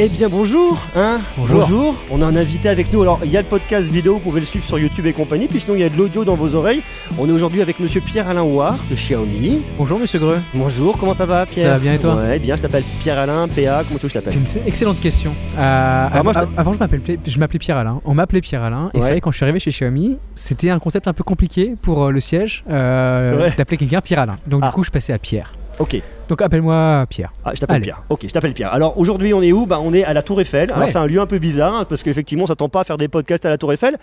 Eh bien bonjour, hein Bonjour. On a un invité avec nous. Alors il y a le podcast vidéo, vous pouvez le suivre sur YouTube et compagnie. Puis sinon il y a de l'audio dans vos oreilles. On est aujourd'hui avec Monsieur Pierre-Alain Ouard de Xiaomi. Bonjour Monsieur Greux. Bonjour, comment ça va Pierre? Ça va bien et toi? Ouais, bien. Je t'appelle Pierre-Alain, PA. Comment tu je t'appelle? C'est une excellente question. Euh, moi, je av- avant, je m'appelais, je m'appelais Pierre Alain. On m'appelait Pierre Alain. Et Ouais. c'est vrai, quand je suis arrivé chez Xiaomi, c'était un concept un peu compliqué pour euh, le siège euh, d'appeler quelqu'un Pierre Alain. Donc Ah. du coup, je passais à Pierre. Ok. Donc appelle-moi Pierre. Ah, je t'appelle. Pierre. Ok, je t'appelle Pierre. Alors aujourd'hui, on est où? Bah, On est à la Tour Eiffel. Alors c'est un lieu un peu bizarre hein, parce qu'effectivement, on s'attend pas à faire des podcasts à la Tour Eiffel.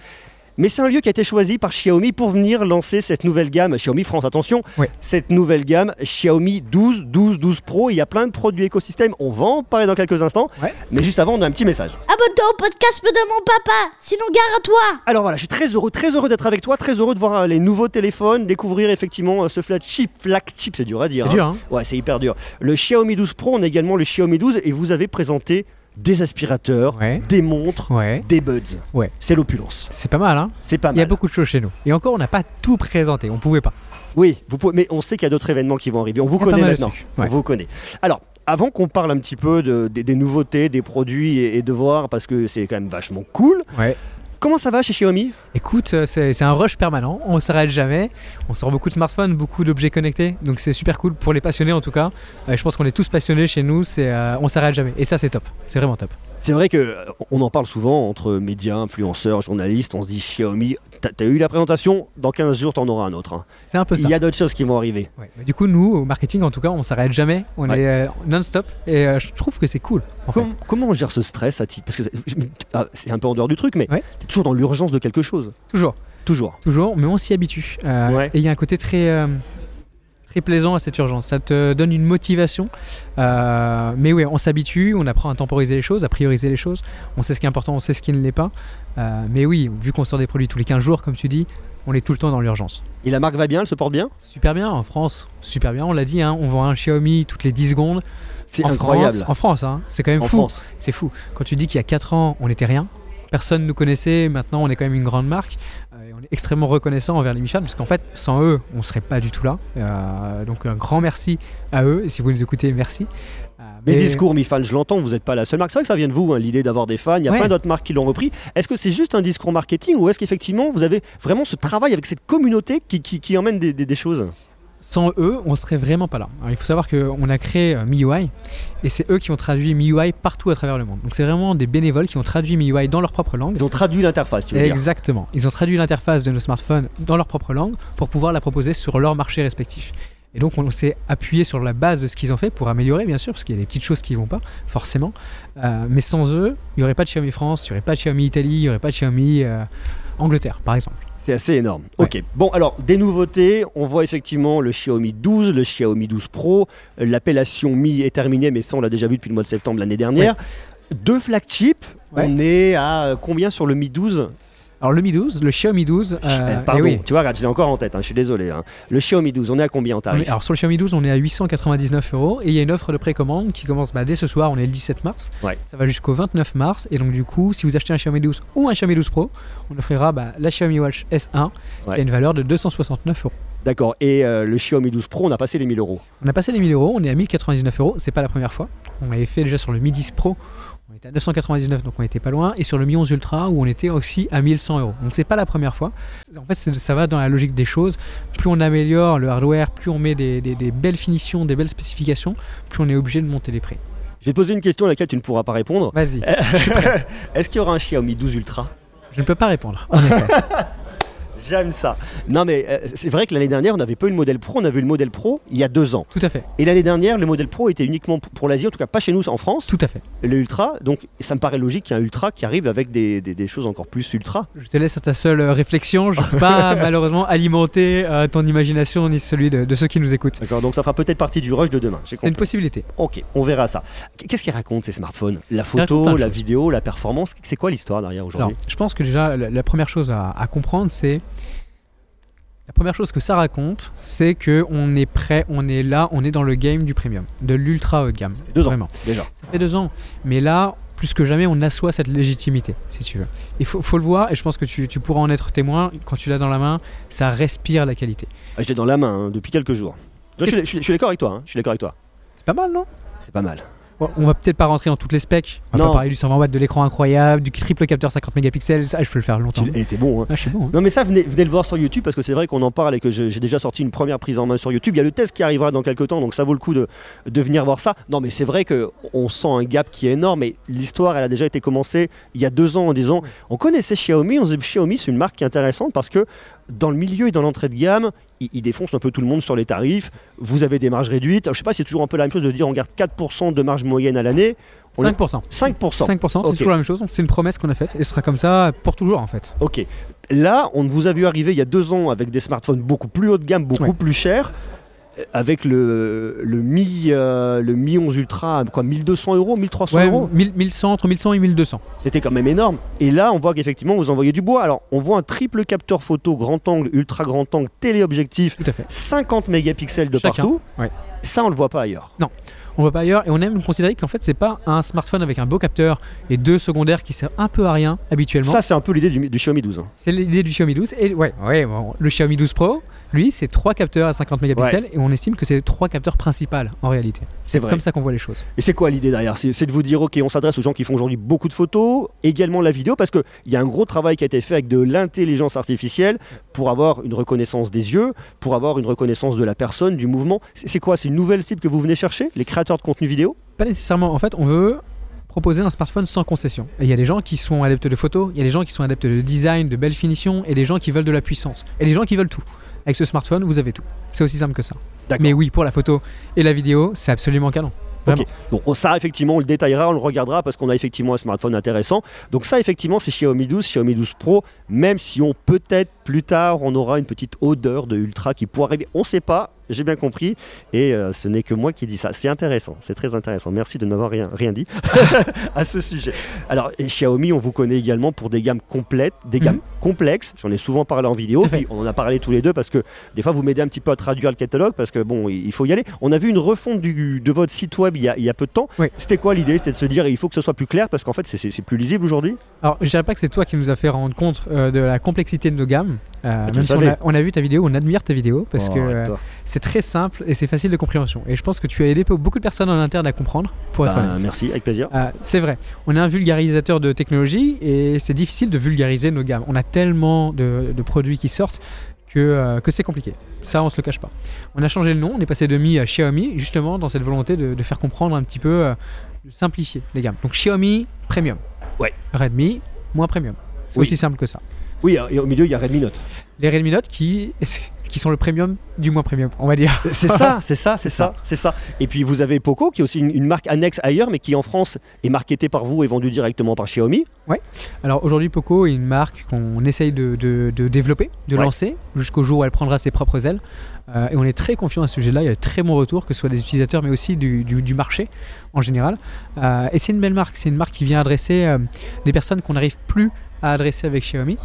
Mais c'est un lieu qui a été choisi par Xiaomi pour venir lancer cette nouvelle gamme Xiaomi France. Attention, cette nouvelle gamme Xiaomi 12, 12, 12 Pro. Il y a plein de produits écosystème. On va en parler dans quelques instants. Ouais. Mais juste avant, on a un petit message. Abonne-toi au podcast de mon papa, sinon gare à toi Alors voilà, je suis très heureux, très heureux d'être avec toi, très heureux de voir euh, les nouveaux téléphones, découvrir effectivement euh, ce flagship, flagship, c'est dur à dire. C'est hein. dur, hein Ouais, c'est hyper dur. Le Xiaomi 12 Pro, on a également le Xiaomi 12 et vous avez présenté des aspirateurs, Ouais. des montres, Ouais. des buds. Ouais. C'est l'opulence. C'est pas mal, hein C'est pas Il y a mal. beaucoup de choses chez nous. Et encore, on n'a pas tout présenté. On pouvait pas. Oui, vous pouvez, mais on sait qu'il y a d'autres événements qui vont arriver. On vous connaît mal maintenant. On vous connaît. Alors, avant qu'on parle un petit peu de- des, des nouveautés, des produits et, et de voir, parce que c'est quand même vachement cool. Ouais. Comment ça va chez Xiaomi Écoute, euh, c'est un rush permanent, on s'arrête jamais, on sort beaucoup de smartphones, beaucoup d'objets connectés, donc c'est super cool pour les passionnés en tout cas. Euh, je pense qu'on est tous passionnés chez nous, c'est euh, on s'arrête jamais et ça c'est top, c'est vraiment top. C'est vrai que euh, on en parle souvent entre médias, influenceurs, journalistes. On se dit Xiaomi, t'as eu la présentation, dans 15 jours t'en auras un autre. hein. C'est un peu ça. Il y a d'autres choses qui vont arriver. Ouais. Mais Du coup, nous au marketing en tout cas, on s'arrête jamais, on Ouais. est euh, non-stop et euh, je trouve que c'est cool. En fait. Com- comment on gère ce stress à titre? Parce que c'est- ah, c'est un peu en dehors du truc, mais Ouais. t'es toujours dans l'urgence de quelque chose. Toujours, Toujours. toujours, mais on s'y habitue. Euh. Et il y a un côté très très plaisant à cette urgence. Ça te donne une motivation. Euh, mais oui, on s'habitue, on apprend à temporiser les choses, à prioriser les choses. On sait ce qui est important, on sait ce qui ne l'est pas. Euh, mais oui, vu qu'on sort des produits tous les 15 jours, comme tu dis, on est tout le temps dans l'urgence. Et la marque va bien, elle se porte bien? Super bien en France, super bien. On l'a dit, hein, on vend un Xiaomi toutes les 10 secondes. C'est incroyable. France, en France, hein, c'est quand même En fou. C'est fou. Quand tu dis qu'il y a 4 ans, on n'était rien, personne ne nous connaissait, maintenant on est quand même une grande marque, et on est extrêmement reconnaissant envers les Michelin, parce qu'en fait, sans eux, on ne serait pas du tout là. Euh, donc un grand merci à eux, et si vous nous écoutez, merci. Euh, Mais mais- discours Mi Fan, je l'entends, vous n'êtes pas la seule marque. C'est vrai que ça vient de vous, hein, l'idée d'avoir des fans. Il y a Ouais. plein d'autres marques qui l'ont repris. Est-ce que c'est juste un discours marketing ou est-ce qu'effectivement vous avez vraiment ce travail avec cette communauté qui, qui- qui emmène des, des- des choses? Sans eux, on serait vraiment pas là. Alors, il faut savoir qu'on a créé euh, MIUI et c'est eux qui ont traduit MIUI partout à travers le monde. Donc c'est vraiment des bénévoles qui ont traduit MIUI dans leur propre langue. Ils ont traduit l'interface, tu veux dire Exactement. Ils ont traduit l'interface de nos smartphones dans leur propre langue pour pouvoir la proposer sur leur marché respectif. Et donc on s'est appuyé sur la base de ce qu'ils ont fait pour améliorer bien sûr, parce qu'il y a des petites choses qui vont pas, forcément. Euh, mais sans eux, il n'y aurait pas de Xiaomi France, il n'y aurait pas de Xiaomi Italie, il n'y aurait pas de Xiaomi euh, Angleterre, par exemple. C'est assez énorme. Ouais. Ok. Bon, alors, des nouveautés. On voit effectivement le Xiaomi 12, le Xiaomi 12 Pro. L'appellation Mi est terminée, mais ça, on l'a déjà vu depuis le mois de septembre l'année dernière. Deux flagships. Ouais. On est à euh, combien sur le Mi 12 Alors le Mi 12, le Xiaomi 12, euh, Eh, eh Pardon, oui, tu vois, regarde, je l'ai encore en tête, hein, je suis désolé. hein. Le Xiaomi 12, on est à combien en tarif? alors sur le Xiaomi 12, on est à 899 euros et il y a une offre de précommande qui commence bah, dès ce soir, on est le 17 mars. Ouais. Ça va jusqu'au 29 mars et donc du coup, si vous achetez un Xiaomi 12 ou un Xiaomi 12 Pro, on offrira bah, la Xiaomi Watch S1 qui a une valeur de 269 euros. D'accord. Et euh, le Xiaomi 12 Pro, on a passé les 1000 euros. On a passé les 1000 euros, on est à 1099 euros, c'est pas la première fois. On l'avait fait déjà sur le Mi 10 Pro, on était à 999 donc on était pas loin, et sur le Mi 11 Ultra où on était aussi à 1100 euros. Donc c'est pas la première fois. En fait, ça va dans la logique des choses. Plus on améliore le hardware, plus on met des, des- des belles finitions, des belles spécifications, plus on est obligé de monter les prix. Je vais te poser une question à laquelle tu ne pourras pas répondre. Vas-y, Est-ce qu'il y aura un Xiaomi 12 Ultra? Je ne peux pas répondre. en effet. J'aime ça. Non, mais euh, c'est vrai que l'année dernière, on n'avait pas eu le modèle Pro, on avait eu le modèle Pro il y a deux ans. Tout à fait, Et l'année dernière, le modèle Pro était uniquement pour l'Asie, en tout cas pas chez nous en France. tout à fait. Le Ultra, donc ça me paraît logique qu'il y ait un Ultra qui arrive avec des, des- des choses encore plus Ultra. Je te laisse à ta seule euh, réflexion. Je ne peux pas malheureusement alimenter euh, ton imagination ni celui de, de ceux qui nous écoutent. D'accord Donc ça fera peut-être partie du rush de demain. C'est une possibilité. Ok, on verra ça. Qu- Qu'est-ce qu'ils racontent ces smartphones? La photo, la vidéo, la performance? C'est quoi l'histoire derrière aujourd'hui? Je pense que déjà, la, la première chose à, à comprendre, c'est. La première chose que ça raconte, c'est que on est prêt, on est là, on est dans le game du premium, de l'ultra haut de gamme. Deux ans Vraiment. déjà. Ça fait deux ans. Mais là, plus que jamais, on assoit cette légitimité, si tu veux. Il faut, faut le voir, et je pense que tu, tu pourras en être témoin. Quand tu l'as dans la main, ça respire la qualité. Ah, je l'ai dans la main hein, depuis quelques jours. Suis- je suis d'accord avec toi. hein, Je suis d'accord avec toi. C'est pas mal, non? C'est pas mal. On va peut-être pas rentrer dans toutes les specs. On va Non. pas parler du 120 watts, de l'écran incroyable, du triple capteur 50 mégapixels. Ça, je peux le faire longtemps. Tu l'as- t'es bon. hein. Ah, je suis bon. hein. Non mais ça venez, venez le voir sur YouTube parce que c'est vrai qu'on en parle et que j'ai déjà sorti une première prise en main sur YouTube. Il y a le test qui arrivera dans quelques temps donc ça vaut le coup de, de venir voir ça. Non mais c'est vrai que on sent un gap qui est énorme et l'histoire elle a déjà été commencée il y a deux ans en disant on connaissait Xiaomi, on se dit Xiaomi c'est une marque qui est intéressante parce que dans le milieu et dans l'entrée de gamme ils, ils défoncent un peu tout le monde sur les tarifs. Vous avez des marges réduites. Je sais pas si c'est toujours un peu la même chose de dire on garde 4% de marge moyenne à l'année. On est- 5%. 5%. 5%, Ok. c'est toujours la même chose. C'est une promesse qu'on a faite et ce sera comme ça pour toujours en fait. Ok. Là, on vous a vu arriver il y a deux ans avec des smartphones beaucoup plus haut de gamme, beaucoup Ouais. plus chers, avec le, le Mi, euh, le Mi 11 Ultra, quoi, 1200 euros, 1300 Ouais, euros 1000 1100, entre 1100 et 1200. C'était quand même énorme. Et là, on voit qu'effectivement, vous envoyez du bois. Alors, on voit un triple capteur photo grand angle, ultra grand angle, téléobjectif, Tout à fait. 50 mégapixels de Chacun. partout. Ouais. Ça, on le voit pas ailleurs. On voit pas ailleurs et on aime considérer qu'en fait c'est pas un smartphone avec un beau capteur et deux secondaires qui servent un peu à rien habituellement. Ça, c'est un peu l'idée du, du Xiaomi 12. hein. C'est l'idée du Xiaomi 12 et ouais, ouais bon, le Xiaomi 12 Pro, lui c'est trois capteurs à 50 mégapixels et on estime que c'est trois capteurs principaux en réalité. C'est vrai. Comme ça qu'on voit les choses. Et c'est quoi l'idée derrière C'est de vous dire, ok, on s'adresse aux gens qui font aujourd'hui beaucoup de photos, également la vidéo, parce qu'il y a un gros travail qui a été fait avec de l'intelligence artificielle pour avoir une reconnaissance des yeux, pour avoir une reconnaissance de la personne, du mouvement. C'est c'est quoi C'est une nouvelle cible que vous venez chercher Les créateurs de contenu vidéo? Pas nécessairement. En fait, on veut proposer un smartphone sans concession. Et il y a des gens qui sont adeptes de photos, il y a des gens qui sont adeptes de design, de belle finition, et des gens qui veulent de la puissance. Et des gens qui veulent tout. Avec ce smartphone, vous avez tout. C'est aussi simple que ça. Mais oui, pour la photo et la vidéo, c'est absolument canon. Donc on- ça, effectivement, on le détaillera, on le regardera parce qu'on a effectivement un smartphone intéressant. Donc ça, effectivement, c'est Xiaomi 12, Xiaomi 12 Pro, même si on peut-être plus tard, on aura une petite odeur de Ultra qui pourrait arriver. On ne sait pas, j'ai bien compris. Et euh, ce n'est que moi qui dis ça. C'est intéressant, c'est très intéressant. Merci de n'avoir rien, rien dit à ce sujet. Alors, et Xiaomi, on vous connaît également pour des gammes complètes, des gammes complexes. J'en ai souvent parlé en vidéo. Puis on en a parlé tous les deux parce que des fois, vous m'aidez un petit peu à traduire le catalogue parce que bon, il faut y aller. On a vu une refonte du- de votre site web il y a, il y a peu de temps. Oui. C'était quoi l'idée? C'était de se dire il faut que ce soit plus clair parce qu'en fait, c'est- plus lisible aujourd'hui? Alors, je dirais pas que c'est toi qui nous a fait rendre compte euh, de la complexité de nos gammes. Euh, Ah, même si on a, on a vu ta vidéo, on admire ta vidéo parce Oh, que euh, c'est très simple et c'est facile de compréhension. Et je pense que tu as aidé beaucoup de personnes en interne à comprendre, pour être Bah, merci, avec plaisir. Euh, c'est vrai, on est un vulgarisateur de technologie et c'est difficile de vulgariser nos gammes. On a tellement de, de produits qui sortent que, euh, que c'est compliqué. Ça, on se le cache pas. On a changé le nom, on est passé de Mi à Xiaomi, justement dans cette volonté de, de faire comprendre un petit peu, de simplifier les gammes. Donc Xiaomi Premium. Ouais. Redmi moins Premium. C'est Oui. aussi simple que ça. Oui, et au milieu, il y a Redmi Note. Les Redmi Note qui, qui sont le premium du moins premium, on va dire. C'est ça, c'est ça, c'est ça, c'est ça. Et puis vous avez Poco, qui est aussi une, une marque annexe ailleurs, mais qui en France est marketée par vous et vendue directement par Xiaomi. Alors aujourd'hui, Poco est une marque qu'on essaye de, de- de développer, de Ouais. lancer, jusqu'au jour où elle prendra ses propres ailes. Euh, et on est très confiant à ce sujet-là. Il y a de très bons retours, que ce soit des utilisateurs, mais aussi du, du- du marché en général. Euh, et c'est une belle marque. C'est une marque qui vient adresser euh, des personnes qu'on n'arrive plus à adresser avec Xiaomi.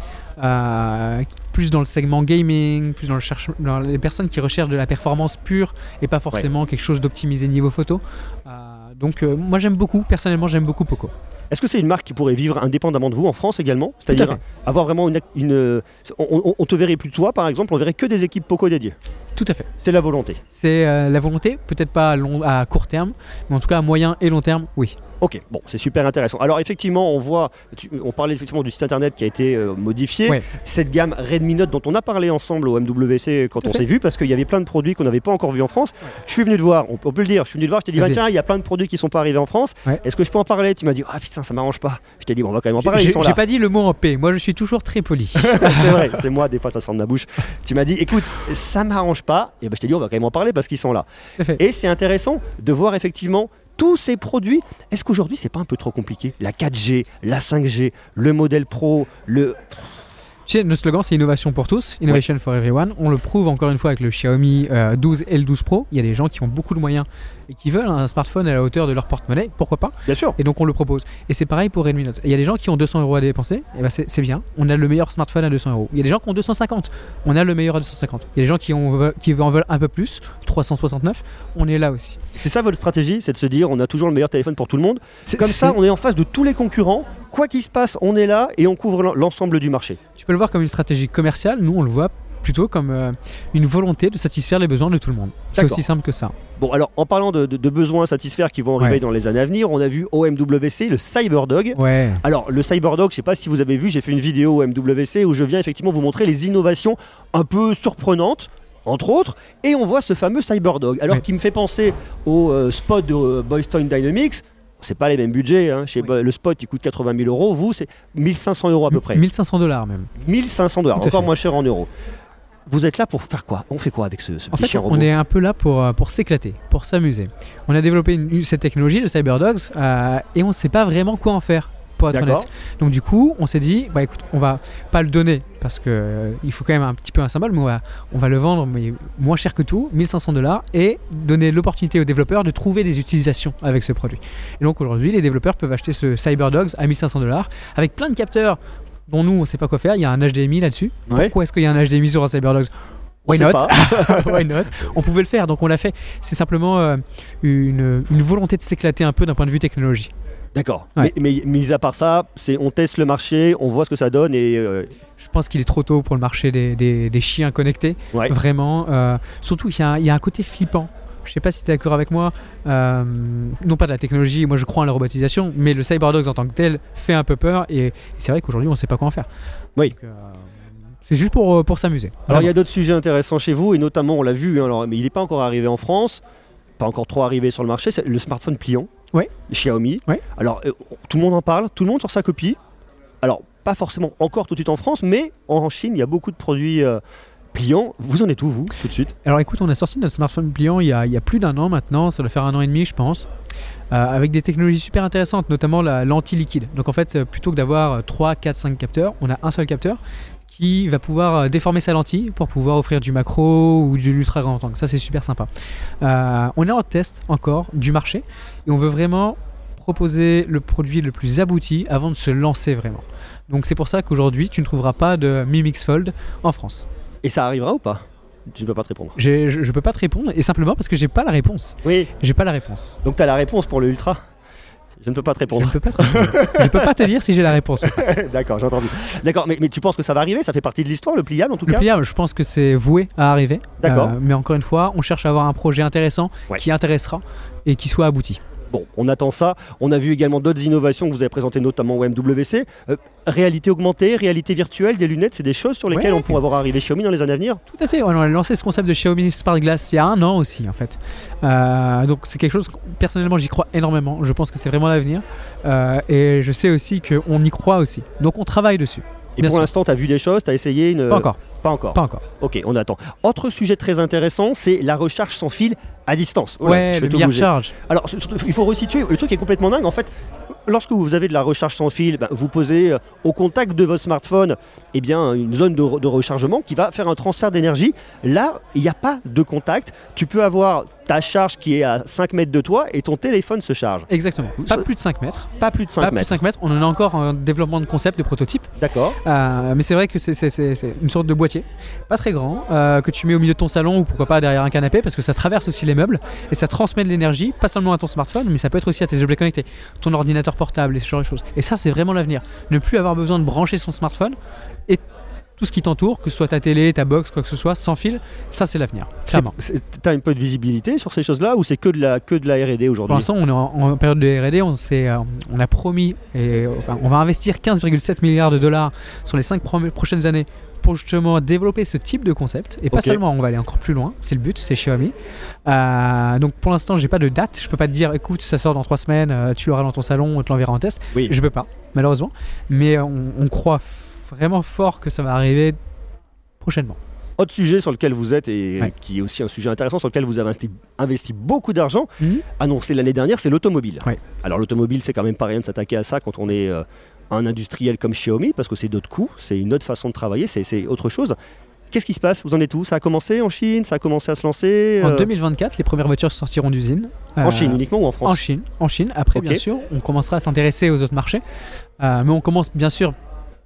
Plus dans le segment gaming, plus dans, le cherche- dans les personnes qui recherchent de la performance pure et pas forcément quelque chose d'optimisé niveau photo. Donc moi j'aime beaucoup, personnellement j'aime beaucoup Poco. Est-ce que c'est une marque qui pourrait vivre indépendamment de vous en France également? À C'est-à-dire avoir vraiment une. on- on te verrait plus toi, par exemple, on verrait que des équipes Poco dédiées. Tout à fait. C'est la volonté. C'est euh, la volonté, peut-être pas à, long- à court terme, mais en tout cas à moyen et long terme, oui. Ok, bon, c'est super intéressant. Alors effectivement, on voit, tu- on parlait effectivement du site internet qui a été euh, modifié. Ouais. Cette gamme Redmi Note dont on a parlé ensemble au MWC quand Tout on s'est vu, parce qu'il y avait plein de produits qu'on n'avait pas encore vus en France. Je suis venu te voir, on, on peut le dire, je suis venu te voir, je t'ai dit, bah, tiens, il y a plein de produits qui sont pas arrivés en France. Ouais. Est-ce que je peux en parler? Tu m'as dit, ah putain, ça m'arrange pas. Je t'ai dit, bon, on va quand même en parler, J'ai pas dit le mot en P, moi je suis toujours très poli. c'est vrai, c'est moi, des fois ça sort de ma bouche. Tu m'as dit, écoute, ça m'arrange pas. Et ben, je t'ai dit, on va quand même en parler parce qu'ils sont là. Et c'est intéressant de voir effectivement tous ces produits. Est-ce qu'aujourd'hui, c'est pas un peu trop compliqué? La 4G, la 5G, le modèle Pro, le. Tu sais, notre slogan c'est innovation pour tous, innovation for everyone. On le prouve encore une fois avec le Xiaomi euh, 12 et le 12 Pro. Il y a des gens qui ont beaucoup de moyens et qui veulent un smartphone à la hauteur de leur porte-monnaie, pourquoi pas Bien sûr. Et donc on le propose. Et c'est pareil pour Redmi Note. Il y a des gens qui ont 200 euros à dépenser, et ben c'est bien. On a le meilleur smartphone à 200 euros. Il y a des gens qui ont 250, on a le meilleur à 250. Il y a des gens qui, ont, qui en veulent un peu plus, 369, on est là aussi. C'est ça votre stratégie, c'est de se dire, on a toujours le meilleur téléphone pour tout le monde. Comme ça, on est en face de tous les concurrents. Quoi qu'il se passe, on est là et on couvre l'en- l'ensemble du marché. Tu peux le voir comme une stratégie commerciale, nous on le voit plutôt comme euh, une volonté de satisfaire les besoins de tout le monde. C'est aussi simple que ça. Bon, alors en parlant de, de- de besoins à satisfaire qui vont arriver Ouais. dans les années à venir, on a vu OMWC, le Cyberdog. Ouais. Alors, le Cyberdog, je sais pas si vous avez vu, j'ai fait une vidéo au MWC où je viens effectivement vous montrer les innovations un peu surprenantes. Entre autres, et on voit ce fameux Cyberdog. Alors, Ouais. qui me fait penser au euh, spot de euh, Boys Toy Dynamics. C'est pas les mêmes budgets. hein. Chez Oui. Le spot, il coûte 80 000 euros. Vous, c'est 1500 euros à peu près. 1500 dollars même. 1500 dollars, encore fait. moins cher en euros. Vous êtes là pour faire quoi? On fait quoi avec ce, ce En petit fait, chien robot? on est un peu là pour, euh, pour s'éclater, pour s'amuser. On a développé une- cette technologie, le CyberDogs, euh, et on ne sait pas vraiment quoi en faire, pour être honnête. Donc du coup, on s'est dit, bah écoute, on va pas le donner, parce que euh, il faut quand même un petit peu un symbole, mais on va, on va le vendre mais moins cher que tout, 1500 dollars, et donner l'opportunité aux développeurs de trouver des utilisations avec ce produit. Et donc aujourd'hui, les développeurs peuvent acheter ce CyberDogs à 1500 dollars, avec plein de capteurs dont nous, on sait pas quoi faire. Il y a un HDMI là-dessus. Ouais. Pourquoi est-ce qu'il y a un HDMI sur un CyberDogs Why not. Why not On pouvait le faire, donc on l'a fait. C'est simplement euh, une, une volonté de s'éclater un peu d'un point de vue technologie. D'accord. Ouais. Mais, mais mis à part ça, c'est on teste le marché, on voit ce que ça donne et euh, Je pense qu'il est trop tôt pour le marché des, des- des chiens connectés. ouais. Vraiment. euh, surtout qu'il y, il y a un côté flippant. Je sais pas si tu es d'accord avec moi. euh, non pas de la technologie, moi je crois en la robotisation, mais le CyberDogs en tant que tel fait un peu peur et, et c'est vrai qu'aujourd'hui on sait pas quoi en faire. Oui. Euh, c'est juste pour, euh, pour s'amuser. Alors il y a d'autres sujets intéressants chez vous et notamment on l'a vu, hein, alors, mais il n'est pas encore arrivé en France, pas encore trop arrivé sur le marché, c'est le smartphone pliant. Ouais. Xiaomi. Ouais. Alors euh, tout le monde en parle, tout le monde sur sa copie. Alors pas forcément encore tout de suite en France, mais en Chine il y a beaucoup de produits pliants. Vous en êtes où vous tout de suite? Alors écoute, on a sorti notre smartphone pliant il y a, plus d'un an maintenant, ça doit faire un an et demi je pense, euh, avec des technologies super intéressantes, notamment la lentille liquide. Donc en fait, euh, plutôt que d'avoir 3, 4, 5 capteurs, on a un seul capteur qui va pouvoir euh, déformer sa lentille pour pouvoir offrir du macro ou de l'ultra grand angle. Ça c'est super sympa. On est en test encore du marché et on veut vraiment proposer le produit le plus abouti avant de se lancer vraiment. Donc c'est pour ça qu'aujourd'hui tu ne trouveras pas de Mi Mix Fold en France. Et ça arrivera ou pas? Tu ne peux pas te répondre. J'ai- Je, je peux pas te répondre et simplement parce que j'ai pas la réponse. Oui, J'ai pas la réponse. donc tu as la réponse pour le Ultra? Je ne peux pas te Je répondre. ne peux pas te répondre. je peux pas te dire si j'ai la réponse. D'accord, j'ai entendu. D'accord, mais, mais tu penses que ça va arriver? Ça fait partie de l'histoire, le pliable en tout Le cas? pliable, je pense que c'est voué à arriver. D'accord. Euh, mais encore une fois, on cherche à avoir un projet intéressant Ouais. qui intéressera et qui soit abouti. Bon, on attend ça. On a vu également d'autres innovations que vous avez présentées, notamment au MWC. Euh, réalité augmentée, réalité virtuelle, des lunettes, c'est des choses sur lesquelles Ouais. on pourra voir arriver Xiaomi dans les années à venir Tout à fait. On a lancé ce concept de Xiaomi Smart Glass il y a un an aussi, en fait. Euh, donc c'est quelque chose, que, personnellement, j'y crois énormément. Je pense que c'est vraiment l'avenir. Euh, et je sais aussi qu'on y croit aussi. Donc on travaille dessus. Et Bien pour l'instant, tu as vu des choses, tu as essayé une. Pas encore. Pas encore. Pas encore. Ok, on attend. Autre sujet très intéressant, c'est la recharge sans fil à distance. Oh là, je ouais, fais le tout milliard bouger. charge. Alors, il faut resituer. Le truc est complètement dingue. En fait, lorsque vous avez de la recharge sans fil, ben, vous posez euh, au contact de votre smartphone eh bien, une zone de, re- de rechargement qui va faire un transfert d'énergie. Là, il n'y a pas de contact. Tu peux avoir ta charge qui est à 5 mètres de toi et ton téléphone se charge. Exactement. Pas plus de 5 mètres. Pas plus de 5 Pas plus de mètres. 5 mètres. On en a encore un développement de concept, de prototype. D'accord. Euh, mais c'est vrai que c'est une sorte de boîtier, pas très grand, euh, que tu mets au milieu de ton salon ou pourquoi pas derrière un canapé parce que ça traverse aussi les meubles et ça transmet de l'énergie, pas seulement à ton smartphone, mais ça peut être aussi à tes objets connectés, ton ordinateur portable et ce genre de choses. Et ça, c'est vraiment l'avenir. Ne plus avoir besoin de brancher son smartphone et tout ce qui t'entoure, que ce soit ta télé, ta box, quoi que ce soit, sans fil, ça c'est l'avenir, clairement. Tu as un peu de visibilité sur ces choses-là ou c'est que de la, que de la R&D Pour aujourd'hui l'instant, on est en, en période de R&D. On, s'est, euh, on a promis, et, euh, enfin, on va investir 15,7 milliards de dollars sur les 5 prochaines années pour justement développer ce type de concept. Et pas seulement, on va aller encore plus loin. C'est le but, c'est Xiaomi. Euh, donc pour l'instant, j'ai pas de date. Je peux pas te dire, écoute, ça sort dans 3 semaines, euh, tu l'auras dans ton salon, on te l'enverra en test. Oui. Je peux pas, malheureusement. Mais on, on croit vraiment fort que ça va arriver prochainement. Autre sujet sur lequel vous êtes et Ouais. qui est aussi un sujet intéressant sur lequel vous avez investi, investi beaucoup d'argent, Mhm. annoncé l'année dernière, c'est l'automobile. Ouais. Alors l'automobile, c'est quand même pas rien de s'attaquer à ça quand on est euh, un industriel comme Xiaomi, parce que c'est d'autres coûts, c'est une autre façon de travailler, c'est autre chose. Qu'est-ce qui se passe? Vous en êtes où? Ça a commencé en Chine? Ça a commencé à se lancer En euh, 2024, les premières voitures sortiront d'usine. En Euh, Chine uniquement ou en France? En Chine, en Chine. Après, bien sûr, on commencera à s'intéresser aux autres marchés. Euh, mais on commence bien sûr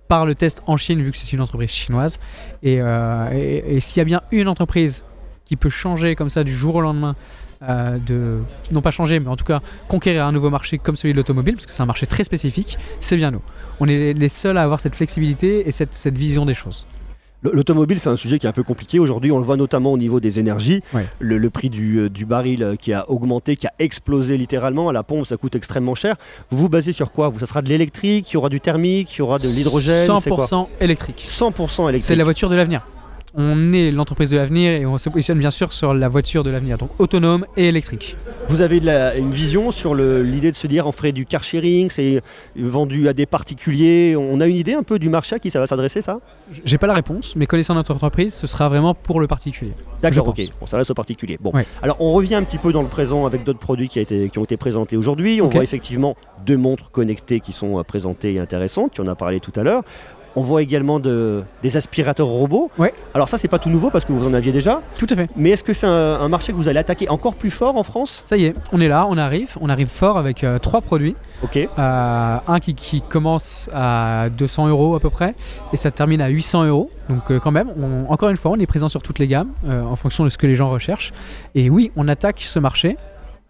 par le test en Chine, vu que c'est une entreprise chinoise. Et, euh, et- s'il y a bien une entreprise qui peut changer comme ça du jour au lendemain, euh, de non pas changer, mais en tout cas conquérir un nouveau marché comme celui de l'automobile, parce que c'est un marché très spécifique, c'est bien nous. On est les- seuls à avoir cette flexibilité et cette vision des choses. Le- L'automobile, c'est un sujet qui est un peu compliqué aujourd'hui. On le voit notamment au niveau des énergies. Ouais. Le, le prix du, euh, du baril euh, qui a augmenté, qui a explosé littéralement. À la pompe, ça coûte extrêmement cher. Vous vous basez sur quoi Vous, Ça sera de l'électrique, il y aura du thermique, il y aura de l'hydrogène c'est quoi? 100% électrique. 100% électrique. C'est la voiture de l'avenir. On est l'entreprise de l'avenir et on se positionne bien sûr sur la voiture de l'avenir, donc autonome et électrique. Vous avez de la- une vision sur l'idée de se dire on ferait du car sharing, c'est vendu à des particuliers. On a une idée un peu du marché à qui ça va s'adresser, ça? J'ai pas la réponse, mais connaissant notre entreprise, ce sera vraiment pour le particulier. D'accord, ok. Bon, ça reste au particulier. Bon, Ouais. alors on revient un petit peu dans le présent avec d'autres produits qui, a été- qui ont été présentés aujourd'hui. On voit effectivement deux montres connectées qui sont euh, présentées et intéressantes. Tu en as parlé tout à l'heure. On voit également de- des aspirateurs robots. Ouais. Alors ça, c'est pas tout nouveau parce que vous en aviez déjà. Tout à fait. Mais est-ce que c'est un, un marché que vous allez attaquer encore plus fort en France? Ça y est, on est là, on arrive, on arrive fort avec euh, trois produits. Ok. Euh, un qui, qui commence à 200 euros à peu près et ça termine à 800 euros. Donc euh, quand même, on- encore une fois, on est présent sur toutes les gammes en fonction de ce que les gens recherchent. Et oui, on attaque ce marché,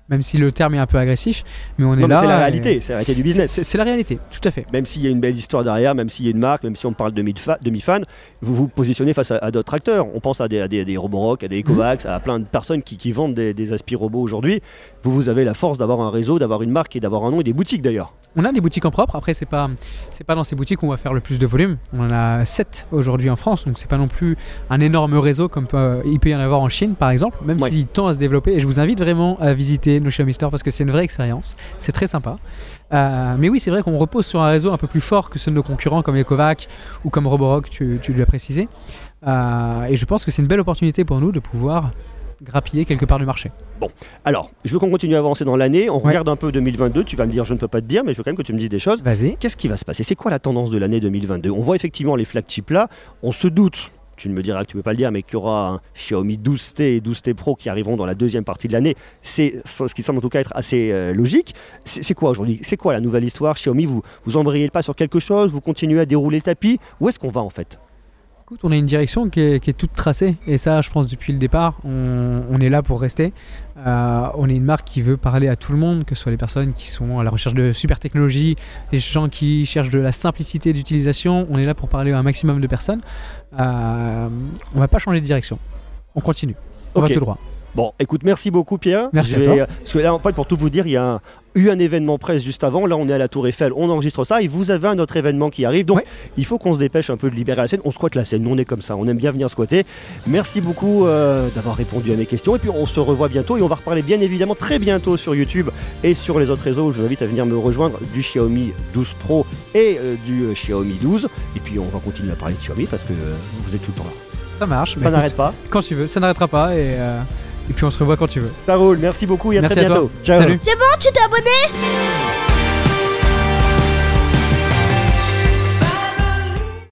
même si le terme est un peu agressif, mais on est Non, mais là. c'est la réalité. C'est la réalité du business. C'est la réalité, tout à fait. Même s'il y a une belle histoire derrière, même s'il y a une marque, même si on parle de demi-fan, vous vous positionnez face à, à d'autres acteurs. On pense à des, à des, à des Roborock, à des Ecovacs, à plein de personnes qui, qui vendent des, des aspi robots aujourd'hui. Vous, vous avez la force d'avoir un réseau, d'avoir une marque et d'avoir un nom et des boutiques d'ailleurs. On a des boutiques en propre. Après, c'est pas c'est pas dans ces boutiques qu'on va faire le plus de volume. On en a 7 aujourd'hui en France, donc c'est pas non plus un énorme réseau comme peut- il peut y en avoir en Chine, par exemple, même Ouais. s'il tend à se développer. Et je vous invite vraiment à visiter nos Xiaomi Store parce que c'est une vraie expérience. C'est très sympa. Euh, mais oui, c'est vrai qu'on repose sur un réseau un peu plus fort que ceux de nos concurrents comme Ecovac ou comme Roborock, tu, tu l'as précisé. Euh, et je pense que c'est une belle opportunité pour nous de pouvoir grappiller quelque part du marché. Alors, je veux qu'on continue à avancer dans l'année. On Ouais. regarde un peu 2022. Tu vas me dire, je ne peux pas te dire, mais je veux quand même que tu me dises des choses. Vas-y. Qu'est-ce qui va se passer? C'est quoi la tendance de l'année 2022 On voit effectivement les flagships là. On se doute, tu ne me diras que tu ne peux pas le dire, mais qu'il y aura un Xiaomi 12T et 12T Pro qui arriveront dans la deuxième partie de l'année. C'est ce qui semble en tout cas être assez euh, logique. C'est quoi aujourd'hui? C'est quoi la nouvelle histoire? Xiaomi, vous, vous embrayez le pas sur quelque chose? Vous continuez à dérouler le tapis? Où est-ce qu'on va en fait? Écoute, on a une direction qui est, qui est toute tracée et ça, je pense, depuis le départ, on, on est là pour rester. Euh, on est une marque qui veut parler à tout le monde, que ce soit les personnes qui sont à la recherche de super technologies, les gens qui cherchent de la simplicité d'utilisation. On est là pour parler à un maximum de personnes. Euh, on va pas changer de direction. On continue. On va tout droit. Bon, écoute, merci beaucoup Pierre. Merci Je à vais- toi. euh, Parce que là, en fait, pour tout vous dire, il y a un- eu un événement presse juste avant. Là, on est à la Tour Eiffel, on enregistre ça et vous avez un autre événement qui arrive. Donc, Ouais. il faut qu'on se dépêche un peu de libérer la scène. On squatte la scène, nous on est comme ça, on aime bien venir squatter. Merci beaucoup euh, d'avoir répondu à mes questions et puis on se revoit bientôt et on va reparler bien évidemment très bientôt sur YouTube et sur les autres réseaux. Je vous invite à venir me rejoindre du Xiaomi 12 Pro et euh, du euh, Xiaomi 12. Et puis, on va continuer à parler de Xiaomi parce que vous êtes tout le temps là. Ça marche. Ça Bah, n'arrête pas. Quand tu veux. Ça n'arrêtera pas et, et puis on se revoit quand tu veux. Ça roule. Merci beaucoup et à Merci très à toi. bientôt. Ciao. Salut. C'est bon, tu t'es abonné?